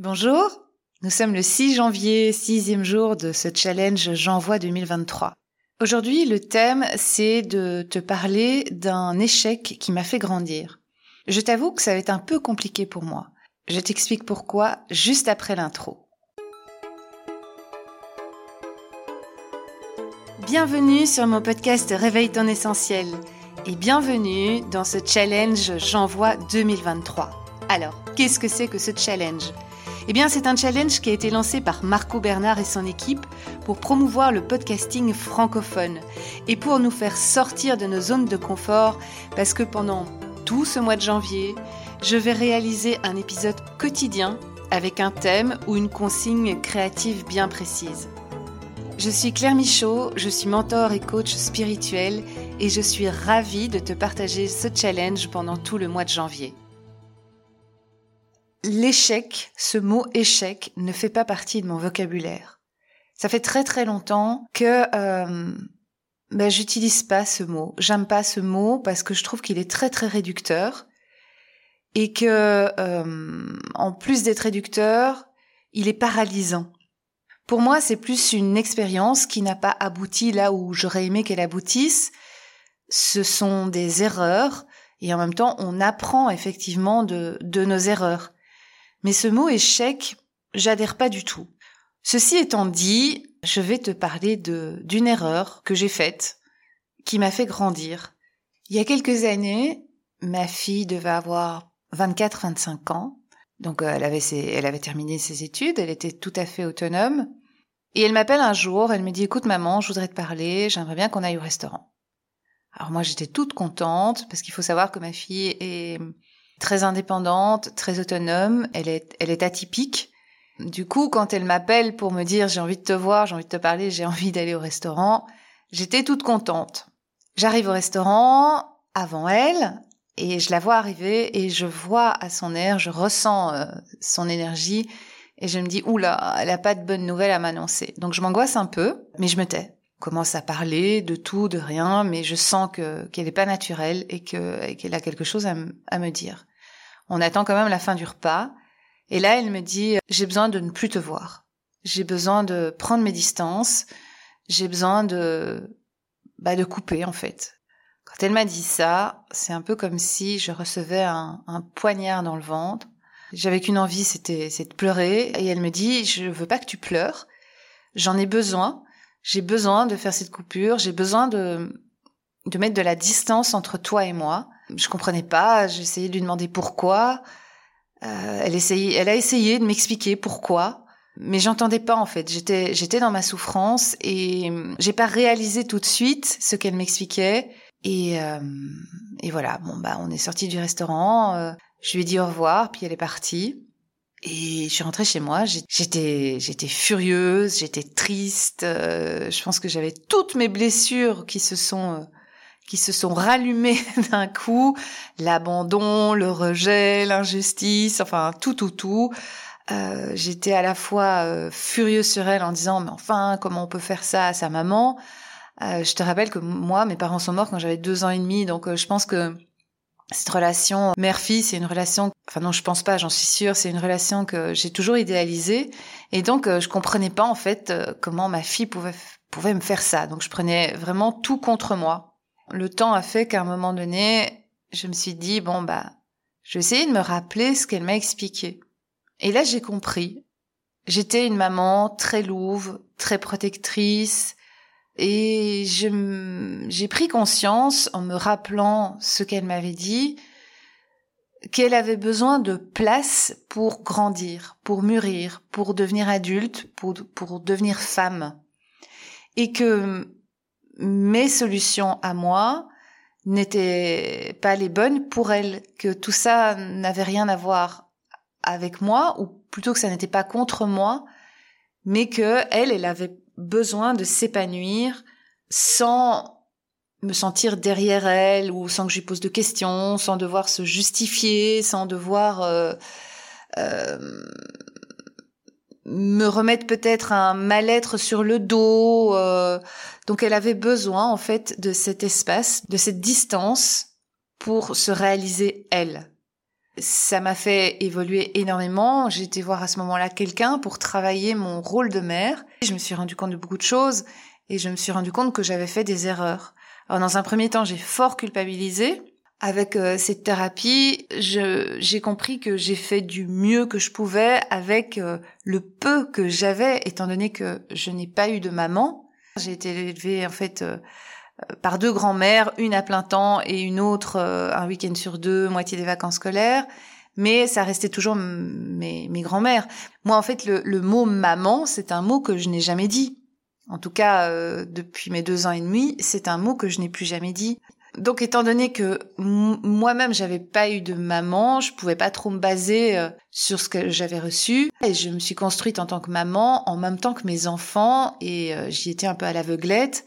Bonjour, nous sommes le 6 janvier, sixième jour de ce challenge J'envoie 2023. Aujourd'hui, le thème, c'est de te parler d'un échec qui m'a fait grandir. Je t'avoue que ça va être un peu compliqué pour moi. Je t'explique pourquoi juste après l'intro. Bienvenue sur mon podcast Réveille ton essentiel et bienvenue dans ce challenge J'envoie 2023. Alors, qu'est-ce que c'est que ce challenge? Eh bien, c'est un challenge qui a été lancé par Marco Bernard et son équipe pour promouvoir le podcasting francophone et pour nous faire sortir de nos zones de confort parce que pendant tout ce mois de janvier, je vais réaliser un épisode quotidien avec un thème ou une consigne créative bien précise. Je suis Claire Michaud, je suis mentor et coach spirituel et je suis ravie de te partager ce challenge pendant tout le mois de janvier l'échec, ce mot échec, ne fait pas partie de mon vocabulaire. Ça fait très très longtemps que euh, ben, j'utilise pas ce mot. J'aime pas ce mot parce que je trouve qu'il est très très réducteur et que euh, en plus d'être réducteur, il est paralysant. Pour moi, c'est plus une expérience qui n'a pas abouti là où j'aurais aimé qu'elle aboutisse. Ce sont des erreurs et en même temps, on apprend effectivement de, de nos erreurs. Mais ce mot échec, j'adhère pas du tout. Ceci étant dit, je vais te parler de d'une erreur que j'ai faite qui m'a fait grandir. Il y a quelques années, ma fille devait avoir 24-25 ans. Donc euh, elle avait elle avait terminé ses études, elle était tout à fait autonome. Et elle m'appelle un jour, elle me dit "Écoute maman, je voudrais te parler, j'aimerais bien qu'on aille au restaurant." Alors moi j'étais toute contente parce qu'il faut savoir que ma fille est très indépendante, très autonome, elle est, elle est atypique. Du coup, quand elle m'appelle pour me dire j'ai envie de te voir, j'ai envie de te parler, j'ai envie d'aller au restaurant, j'étais toute contente. J'arrive au restaurant avant elle et je la vois arriver et je vois à son air, je ressens euh, son énergie et je me dis oula, elle a pas de bonnes nouvelles à m'annoncer. Donc je m'angoisse un peu, mais je me tais. commence à parler de tout, de rien, mais je sens que qu'elle n'est pas naturelle et que qu'elle a quelque chose à, à me dire. On attend quand même la fin du repas. Et là, elle me dit, j'ai besoin de ne plus te voir. J'ai besoin de prendre mes distances. J'ai besoin de, bah, de couper, en fait. Quand elle m'a dit ça, c'est un peu comme si je recevais un, poignard dans le ventre. J'avais qu'une envie, c'était, c'est de pleurer. Et elle me dit, je veux pas que tu pleures. J'en ai besoin. J'ai besoin de faire cette coupure. J'ai besoin de, de mettre de la distance entre toi et moi. Je comprenais pas, j'essayais de lui demander pourquoi. Euh, elle essayait, elle a essayé de m'expliquer pourquoi, mais j'entendais pas en fait. J'étais, j'étais dans ma souffrance et j'ai pas réalisé tout de suite ce qu'elle m'expliquait. Et, euh, et voilà, bon bah on est sorti du restaurant. Euh, je lui ai dit au revoir, puis elle est partie. Et je suis rentrée chez moi. J'étais, j'étais furieuse, j'étais triste. je pense que j'avais toutes mes blessures qui se sont qui se sont rallumés d'un coup, l'abandon, le rejet, l'injustice, enfin tout, tout, tout. Euh, j'étais à la fois euh, furieuse sur elle en disant mais enfin comment on peut faire ça à sa maman? Euh, je te rappelle que moi mes parents sont morts quand j'avais deux ans et demi donc je pense que cette relation mère-fille c'est une relation enfin non je pense pas j'en suis sûre c'est une relation que j'ai toujours idéalisée et donc je comprenais pas en fait comment ma fille pouvait pouvait me faire ça donc je prenais vraiment tout contre moi le temps a fait qu'à un moment donné, je me suis dit, bon, bah, je vais essayer de me rappeler ce qu'elle m'a expliqué. Et là, j'ai compris. J'étais une maman très louve, très protectrice, et j'ai pris conscience, en me rappelant ce qu'elle m'avait dit, qu'elle avait besoin de place pour grandir, pour mûrir, pour devenir adulte, pour, pour devenir femme. Et que mes solutions à moi n'étaient pas les bonnes pour elle, que tout ça n'avait rien à voir avec moi, ou plutôt que ça n'était pas contre moi, mais que elle, elle avait besoin de s'épanouir sans me sentir derrière elle ou sans que je lui pose de questions, sans devoir se justifier, sans devoir euh, euh, me remettre peut-être un mal-être sur le dos. Euh, donc elle avait besoin en fait de cet espace, de cette distance pour se réaliser elle. Ça m'a fait évoluer énormément. J'ai été voir à ce moment-là quelqu'un pour travailler mon rôle de mère. Je me suis rendu compte de beaucoup de choses et je me suis rendu compte que j'avais fait des erreurs. Alors dans un premier temps, j'ai fort culpabilisé. Avec euh, cette thérapie, j'ai compris que j'ai fait du mieux que je pouvais avec euh, le peu que j'avais, étant donné que je n'ai pas eu de maman. J'ai été élevée en fait euh, par deux grands-mères, une à plein temps et une autre un week-end sur deux, moitié des vacances scolaires. Mais ça restait toujours mes, mes grands-mères. Moi, en fait, le, le mot maman, c'est un mot que je n'ai jamais dit. En tout cas, depuis mes deux ans et demi, c'est un mot que je n'ai plus jamais dit. Donc, étant donné que moi-même j'avais pas eu de maman, je pouvais pas trop me baser euh, sur ce que j'avais reçu, et je me suis construite en tant que maman en même temps que mes enfants, et euh, j'y étais un peu à l'aveuglette.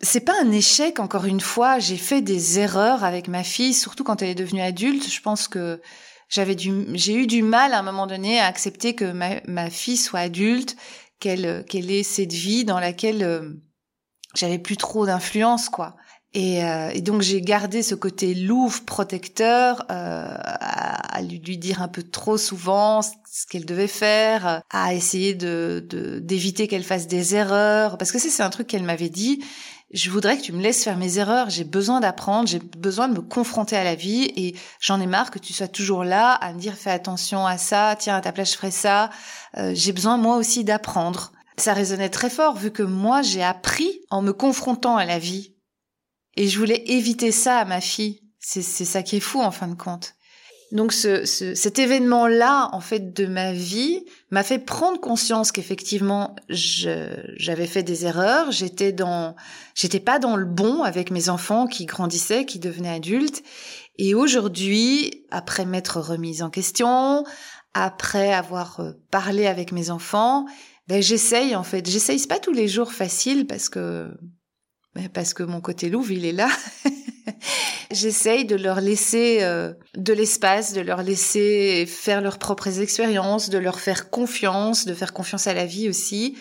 C'est pas un échec, encore une fois. J'ai fait des erreurs avec ma fille, surtout quand elle est devenue adulte. Je pense que j'avais du, j'ai eu du mal à un moment donné à accepter que ma, fille soit adulte, qu'elle, qu'elle ait cette vie dans laquelle euh, j'avais plus trop d'influence, quoi. Et, euh, et, donc j'ai gardé ce côté louve protecteur euh, à, lui, dire un peu trop souvent ce qu'elle devait faire, à essayer de d'éviter qu'elle fasse des erreurs, parce que c'est un truc qu'elle m'avait dit. Je voudrais que tu me laisses faire mes erreurs. J'ai besoin d'apprendre, j'ai besoin de me confronter à la vie, et j'en ai marre que tu sois toujours là à me dire fais attention à ça, tiens à ta place je ferai ça. Euh, j'ai besoin moi aussi d'apprendre. Ça résonnait très fort vu que moi j'ai appris en me confrontant à la vie et je voulais éviter ça à ma fille. C'est ça qui est fou en fin de compte. Donc ce, ce, cet événement-là, en fait, de ma vie, m'a fait prendre conscience qu'effectivement, j'avais fait des erreurs. J'étais dans, j'étais pas dans le bon avec mes enfants qui grandissaient, qui devenaient adultes. Et aujourd'hui, après m'être remise en question, après avoir euh, parlé avec mes enfants, ben j'essaye en fait. J'essaye, pas tous les jours facile parce que parce que mon côté louve, il est là. J'essaye de leur laisser euh, de l'espace, de leur laisser faire leurs propres expériences, de leur faire confiance, de faire confiance à la vie aussi.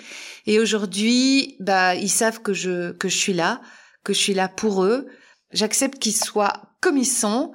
Et aujourd'hui, bah, ils savent que je que je suis là, que je suis là pour eux. J'accepte qu'ils soient comme ils sont.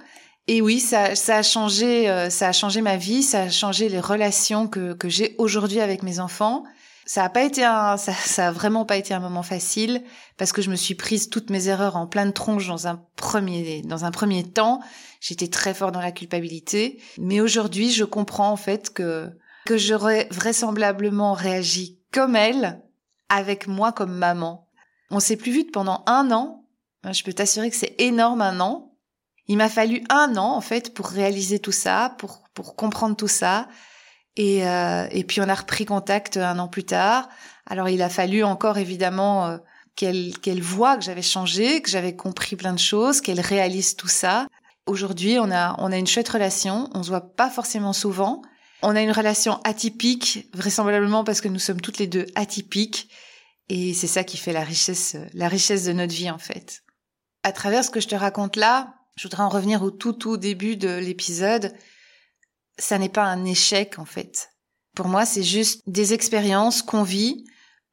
Et oui, ça, ça a changé, euh, ça a changé ma vie, ça a changé les relations que que j'ai aujourd'hui avec mes enfants. Ça a pas été un, ça, ça a vraiment pas été un moment facile parce que je me suis prise toutes mes erreurs en pleine tronche dans un premier, dans un premier temps. J'étais très fort dans la culpabilité, mais aujourd'hui, je comprends en fait que que j'aurais vraisemblablement réagi comme elle avec moi comme maman. On s'est plus vu pendant un an. Je peux t'assurer que c'est énorme un an. Il m'a fallu un an en fait pour réaliser tout ça, pour pour comprendre tout ça et, euh, et puis on a repris contact un an plus tard. Alors il a fallu encore évidemment euh, qu'elle qu'elle voit que j'avais changé, que j'avais compris plein de choses, qu'elle réalise tout ça. Aujourd'hui, on a on a une chouette relation. On se voit pas forcément souvent. On a une relation atypique, vraisemblablement parce que nous sommes toutes les deux atypiques. Et c'est ça qui fait la richesse la richesse de notre vie en fait. À travers ce que je te raconte là, je voudrais en revenir au tout tout début de l'épisode ça n'est pas un échec en fait. Pour moi, c'est juste des expériences qu'on vit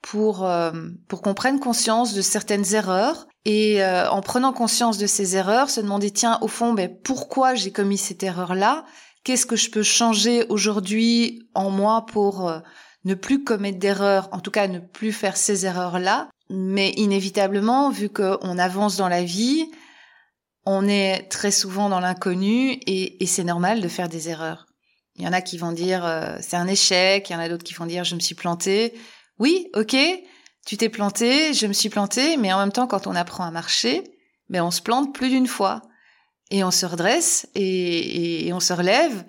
pour euh, pour qu'on prenne conscience de certaines erreurs et euh, en prenant conscience de ces erreurs, se demander tiens au fond, ben pourquoi j'ai commis cette erreur là Qu'est-ce que je peux changer aujourd'hui en moi pour euh, ne plus commettre d'erreurs, en tout cas ne plus faire ces erreurs là Mais inévitablement, vu qu'on avance dans la vie, on est très souvent dans l'inconnu et, et c'est normal de faire des erreurs. Il y en a qui vont dire euh, c'est un échec, il y en a d'autres qui vont dire je me suis planté. Oui, ok, tu t'es planté, je me suis planté, mais en même temps quand on apprend à marcher, ben on se plante plus d'une fois et on se redresse et, on se relève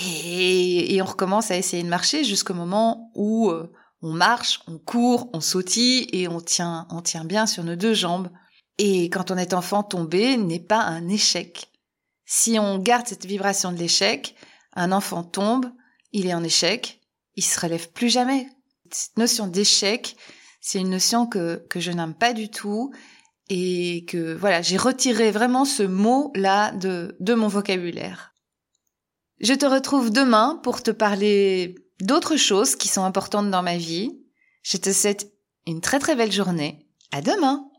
et, on recommence à essayer de marcher jusqu'au moment où euh, on marche, on court, on sautille et on tient, on tient bien sur nos deux jambes. Et quand on est enfant, tomber n'est pas un échec. Si on garde cette vibration de l'échec, un enfant tombe, il est en échec, il se relève plus jamais. Cette notion d'échec, c'est une notion que, je n'aime pas du tout et que voilà, j'ai retiré vraiment ce mot-là de, de mon vocabulaire. Je te retrouve demain pour te parler d'autres choses qui sont importantes dans ma vie. Je te souhaite une très très belle journée. À demain!